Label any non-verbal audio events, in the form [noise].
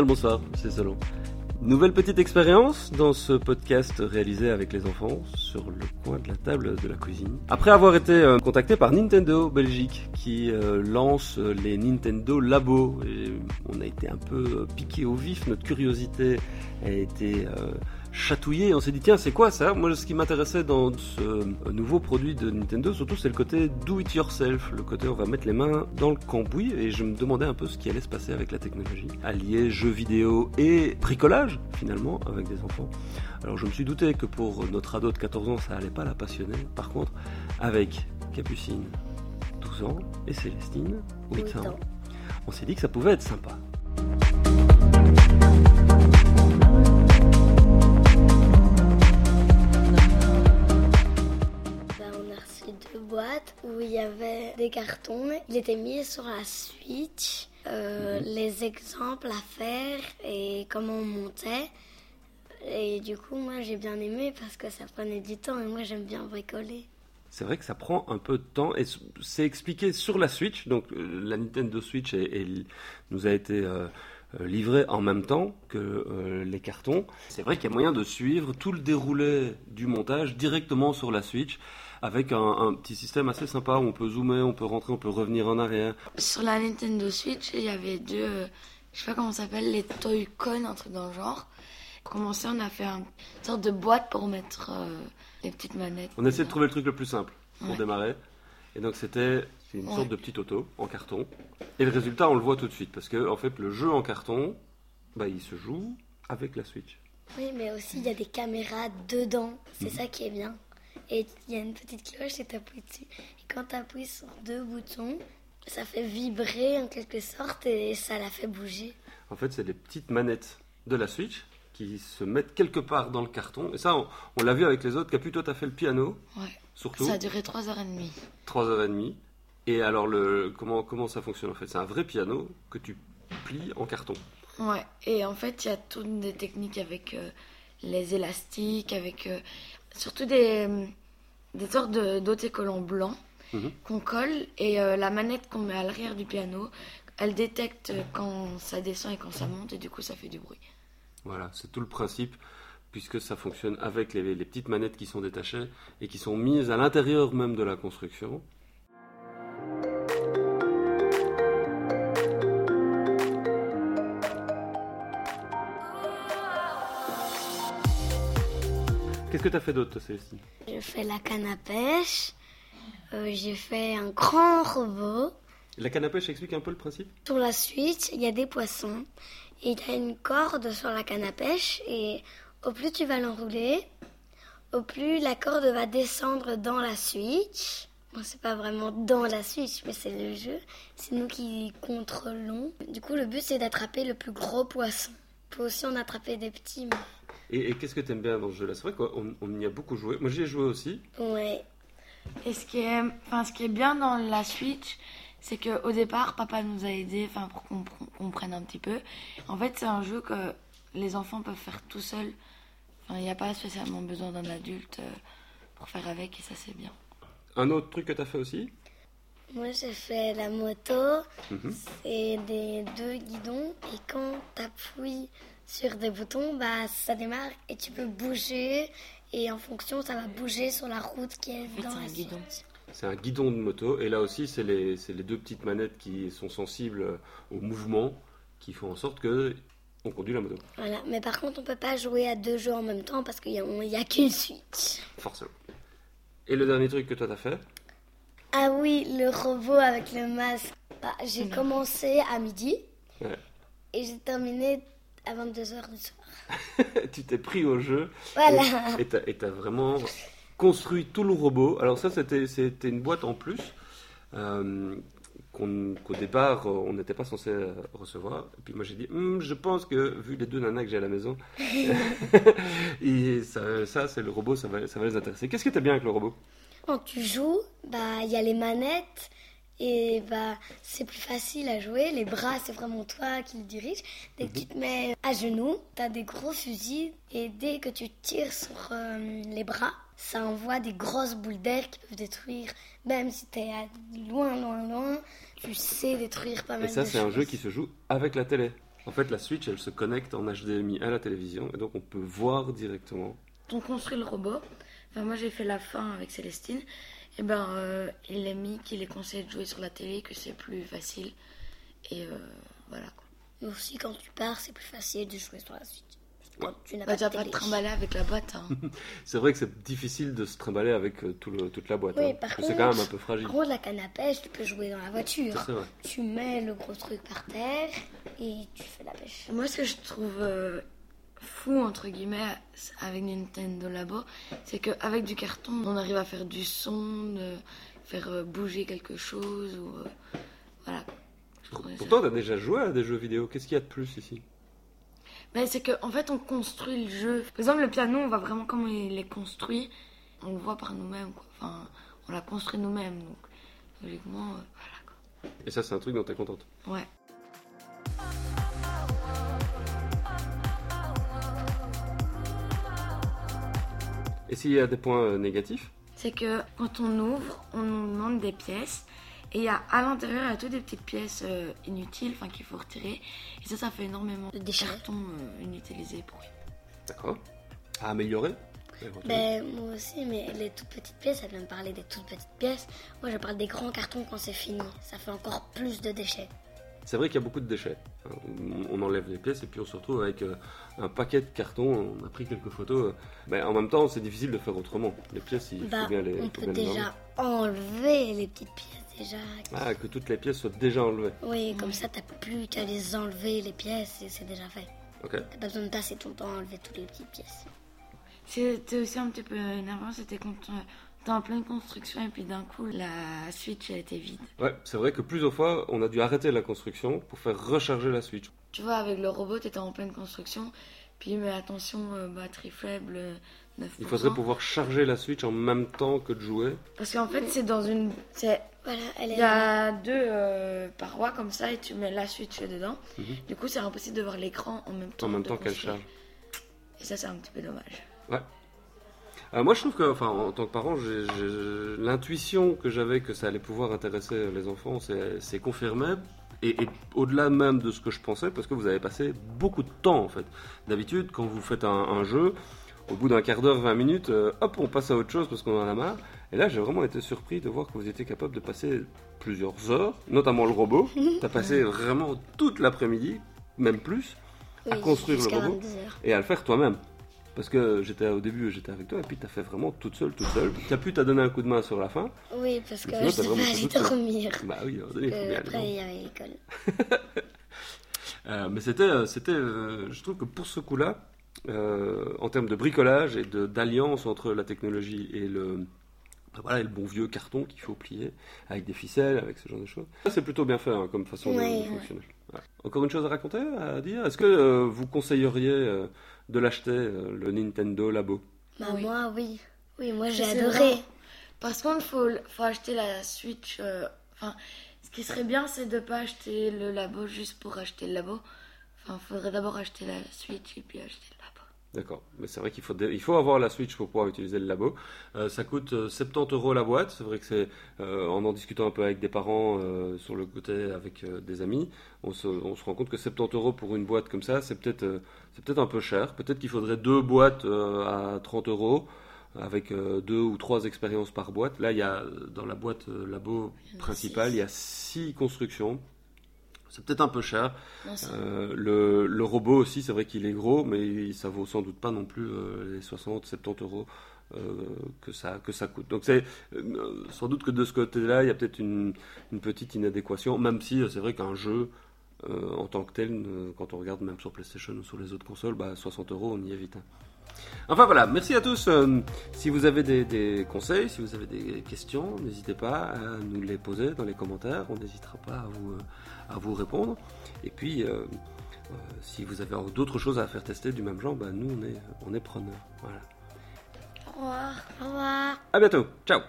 le bonsoir, c'est Solon. Nouvelle petite expérience dans ce podcast réalisé avec les enfants sur le coin de la table de la cuisine. Après avoir été euh, contacté par Nintendo Belgique qui euh, lance les Nintendo Labo, on a été un peu piqué au vif, notre curiosité a été chatouillé. On s'est dit, tiens, c'est quoi ça? Moi, ce qui m'intéressait dans ce nouveau produit de Nintendo, surtout, c'est le côté do it yourself. Le côté, on va mettre les mains dans le cambouis. Et je me demandais un peu ce qui allait se passer avec la technologie. Allier jeux vidéo et bricolage, finalement, avec des enfants. Alors, je me suis douté que pour notre ado de 14 ans, ça allait pas la passionner. Par contre, avec Capucine, 12 ans, et Célestine, 8 ans, on s'est dit que ça pouvait être sympa. Des cartons. Il était mis sur la Switch, euh, mhm. les exemples à faire et comment on montait. Et du coup, moi, j'ai bien aimé parce que ça prenait du temps et moi, j'aime bien bricoler. C'est vrai que ça prend un peu de temps et c'est expliqué sur la Switch. Donc, euh, la Nintendo Switch nous a été euh, livrée en même temps que les cartons. C'est vrai qu'il y a moyen de suivre tout le déroulé du montage directement sur la Switch avec un, petit système assez sympa où on peut zoomer, on peut rentrer, on peut revenir en arrière. Sur la Nintendo Switch, il y avait deux, euh, je sais pas comment ça s'appelle, les Toy-Con, un truc dans le genre. Pour commencer, on a fait une sorte de boîte pour mettre euh, les petites manettes. On a essayé de trouver le truc le plus simple pour démarrer. Et donc c'était une sorte de petit auto en carton. Et le résultat, on le voit tout de suite parce que en fait, le jeu en carton, bah, il se joue avec la Switch. Oui, mais aussi il y a des caméras dedans. C'est mhm. ça qui est bien et il y a une petite cloche et tu appuies dessus. Et quand tu appuies sur deux boutons, ça fait vibrer en quelque sorte et ça la fait bouger. En fait, c'est des petites manettes de la Switch qui se mettent quelque part dans le carton. Et ça, on, l'a vu avec les autres. Caputo, tu as fait le piano. Ouais. Surtout. Ça a duré 3h30. 3h30. Et alors, le, comment, comment ça fonctionne en fait? C'est un vrai piano que tu plies en carton. Ouais, et en fait, il y a toutes des techniques avec euh, les élastiques, avec. Euh, surtout des, des sortes d'autocollants blancs mhm. qu'on colle et euh, la manette qu'on met à l'arrière du piano, elle détecte quand ça descend et quand ça monte et du coup ça fait du bruit. Voilà, c'est tout le principe puisque ça fonctionne avec les, les, petites manettes qui sont détachées et qui sont mises à l'intérieur même de la construction. Qu'est-ce que tu as fait d'autre, Célestine J'ai fait la canne à pêche. Euh, j'ai fait un grand robot. La canne à pêche explique un peu le principe? Sur la suite, il y a des poissons. Et il y a une corde sur la canne à pêche. Et au plus tu vas l'enrouler, au plus la corde va descendre dans la switch. Bon, c'est pas vraiment dans la switch, mais c'est le jeu. C'est nous qui contrôlons. Du coup, le but, c'est d'attraper le plus gros poisson. On peut aussi en attraper des petits, mais... Et, qu'est-ce que tu aimes bien dans ce jeu-là? C'est vrai qu'on on y a beaucoup joué. Moi, j'y ai joué aussi. Ouais. Et ce qui est, enfin, ce qui est bien dans la Switch, c'est qu'au départ, papa nous a aidés enfin, pour qu'on comprenne un petit peu. En fait, c'est un jeu que les enfants peuvent faire tout seuls. Enfin, il n'y a pas spécialement besoin d'un adulte euh, pour faire avec, et ça, c'est bien. Un autre truc que tu as fait aussi? Moi, j'ai fait la moto. Mhm. C'est des deux guidons. Et quand tu appuies sur des boutons, bah, ça démarre et tu peux bouger. Et en fonction, ça va bouger sur la route qui est dans la guidon. C'est un guidon de moto. Et là aussi, c'est les, les, deux petites manettes qui sont sensibles au mouvement qui font en sorte que on conduit la moto. Voilà. Mais par contre, on peut pas jouer à deux jeux en même temps parce qu'il n'y a, a qu'une suite. Forcément. Et le dernier truc que toi t'as fait? Ah oui, le robot avec le masque. Bah, j'ai commencé à midi. Et j'ai terminé à 22h du soir. [laughs] tu t'es pris au jeu. Voilà. Et tu as vraiment construit tout le robot. Alors ça, c'était une boîte en plus. Euh, qu'au départ on n'était pas censé recevoir. Et puis moi j'ai dit, hum, je pense que vu les deux nanas que j'ai à la maison, [laughs] [laughs] et ça, ça c'est le robot, ça va, ça va les intéresser. Qu'est-ce que tu as bien avec le robot? Quand tu joues, bah il y a les manettes, et bah, c'est plus facile à jouer. Les bras, c'est vraiment toi qui le dirige. Dès que tu te mets à genoux, tu as des gros fusils. Et dès que tu tires sur euh, les bras, ça envoie des grosses boules d'air qui peuvent détruire. Même si tu es loin, loin, loin, tu sais détruire pas mal de choses. Et ça, c'est un jeu qui se joue avec la télé. En fait, la Switch, elle se connecte en HDMI à la télévision et donc on peut voir directement. On construit le robot. Enfin, moi, j'ai fait la fin avec Célestine. Et ben, euh, il est mis qu'il est conseillé de jouer sur la télé, que c'est plus facile. Et euh, voilà quoi. Et aussi, quand tu pars, c'est plus facile de jouer sur la. Ouais. Tu n'as Bah, pas de pas trimballer avec la boîte. hein. [laughs] C'est vrai que c'est difficile de se trimballer avec euh, tout le- toute la boîte. Oui, hein, par parce que c'est quand contre, même un peu fragile. En gros, la canne à pêche, tu peux jouer dans la voiture. Ça, c'est vrai. Tu mets le gros truc par terre et tu fais la pêche. Moi, ce que je trouve euh, fou, entre guillemets, avec Nintendo Labo, c'est qu'avec du carton, on arrive à faire du son, de faire euh, bouger quelque chose. Ou, euh, voilà. Je Pourtant, t'as déjà joué à des jeux vidéo. Qu'est-ce qu'il y a de plus ici? Mais c'est qu'en en fait, on construit le jeu. Par exemple, le piano, on voit vraiment comment il est construit. On le voit par nous-mêmes. Enfin, on l'a construit nous-mêmes. Donc, logiquement, euh, voilà. Quoi. Et ça, c'est un truc dont t'es contente? Ouais. Et s'il y a des points euh, négatifs C'est que quand on ouvre, on nous demande des pièces. Et il y a, à l'intérieur, il y a toutes des petites pièces euh, inutiles, enfin qu'il faut retirer. Et ça, ça fait énormément De cartons euh, inutilisés pour D'accord. À améliorer. Ben, moi aussi, mais les toutes petites pièces, ça vient de parler des toutes petites pièces. Moi, je parle des grands cartons quand c'est fini. Ça fait encore plus de déchets. C'est vrai qu'il y a beaucoup de déchets. On enlève les pièces et puis on se retrouve avec euh, un paquet de cartons. On a pris quelques photos. euh. Mais en même temps, c'est difficile de faire autrement. Les pièces, il Bah, faut bien les. on peut bien les enlever. déjà enlever les petites pièces déjà. Ah, que toutes les pièces soient déjà enlevées. Oui, comme ça, t'as plus qu'à les enlever les pièces et c'est déjà fait. Ok. T'as pas besoin de passer tout le temps à enlever toutes les petites pièces. C'était aussi un petit peu énervant, c'était quand euh, en pleine construction et puis d'un coup, la Switch, elle était vide. Ouais, c'est vrai que plusieurs fois, on a dû arrêter la construction pour faire recharger la Switch. Tu vois, avec le robot, t'étais en pleine construction. Puis, mais attention, euh, batterie faible, euh, 9%. Il faudrait pouvoir charger la Switch en même temps que de jouer. Parce qu'en fait, c'est dans une. c'est- Voilà, elle Il est y a deux euh, parois comme ça et tu mets la Switch dedans. Mhm. Du coup, c'est impossible de voir l'écran en même temps. En même de temps qu'elle charge. Et ça, c'est un petit peu dommage. Euh, moi, je trouve que, enfin, en tant que parent, l'intuition que j'avais que ça allait pouvoir intéresser les enfants, c'est c'est confirmé. Et, et au-delà même de ce que je pensais, parce que vous avez passé beaucoup de temps, en fait. D'habitude, quand vous faites un, un jeu, au bout d'un quart d'heure, 20 minutes, euh, hop, on passe à autre chose parce qu'on en a marre. Et là, j'ai vraiment été surpris de voir que vous étiez capable de passer plusieurs heures, notamment le robot. [laughs] Tu as passé vraiment toute l'après-midi, même plus, à construire le robot 22 heures. et à le faire toi-même. Parce que j'étais au début, j'étais avec toi, et puis tu as fait vraiment toute seule, toute seule. Tu as pu t'as donné un coup de main sur la fin. Oui, parce que sinon, je t'as devais aller seule. dormir. Bah oui, il faut Euh, bien après, il y avait l'école. [laughs] Euh, mais c'était, euh, c'était, euh, je trouve que pour ce coup-là, euh, en termes de bricolage et de, d'alliance entre la technologie et le, voilà, et le bon vieux carton qu'il faut plier avec des ficelles, avec ce genre de choses. Ça, c'est plutôt bien fait hein, comme façon de- Ouais, de, fonctionner. Voilà. Encore une chose à raconter, à dire? Est-ce que euh, vous conseilleriez euh, de l'acheter, euh, le Nintendo Labo Bah, Oui. moi, oui. Oui, moi, j'ai adoré. vrai. Par contre, faut, faut acheter la Switch. euh, Enfin, ce qui serait bien, c'est de pas acheter le labo juste pour acheter le labo. Enfin, faudrait d'abord acheter la Switch et puis acheter le labo. D'accord, mais c'est vrai qu'il faut, il faut avoir la Switch pour pouvoir utiliser le labo. Euh, ça coûte euh, 70 euros la boîte. C'est vrai que c'est euh, en en discutant un peu avec des parents euh, sur le côté, avec euh, des amis, on se, on se rend compte que 70 euros pour une boîte comme ça, c'est peut-être euh, c'est peut-être un peu cher. Peut-être qu'il faudrait deux boîtes euh, à 30 euros avec euh, deux ou trois expériences par boîte. Là, il y a euh, dans la boîte euh, labo principale, il y a six constructions. C'est peut-être un peu cher. Euh, le, le robot aussi, c'est vrai qu'il est gros, mais ça vaut sans doute pas non plus euh, les 60-70 euros euh, que, ça, que ça coûte. Donc c'est sans doute que de ce côté-là, il y a peut-être une, une petite inadéquation, même si c'est vrai qu'un jeu en tant que tel, quand on regarde même sur PlayStation ou sur les autres consoles, bah, 60 euros, on y est vite. hein. Enfin voilà, merci à tous. Euh, si vous avez des, des conseils, si vous avez des questions, n'hésitez pas à nous les poser dans les commentaires. On n'hésitera pas à vous, euh, à vous répondre. Et puis, euh, si vous avez d'autres choses à faire tester du même genre, bah, nous, on est, on est preneurs. Voilà. Au revoir. Au revoir. À bientôt. Ciao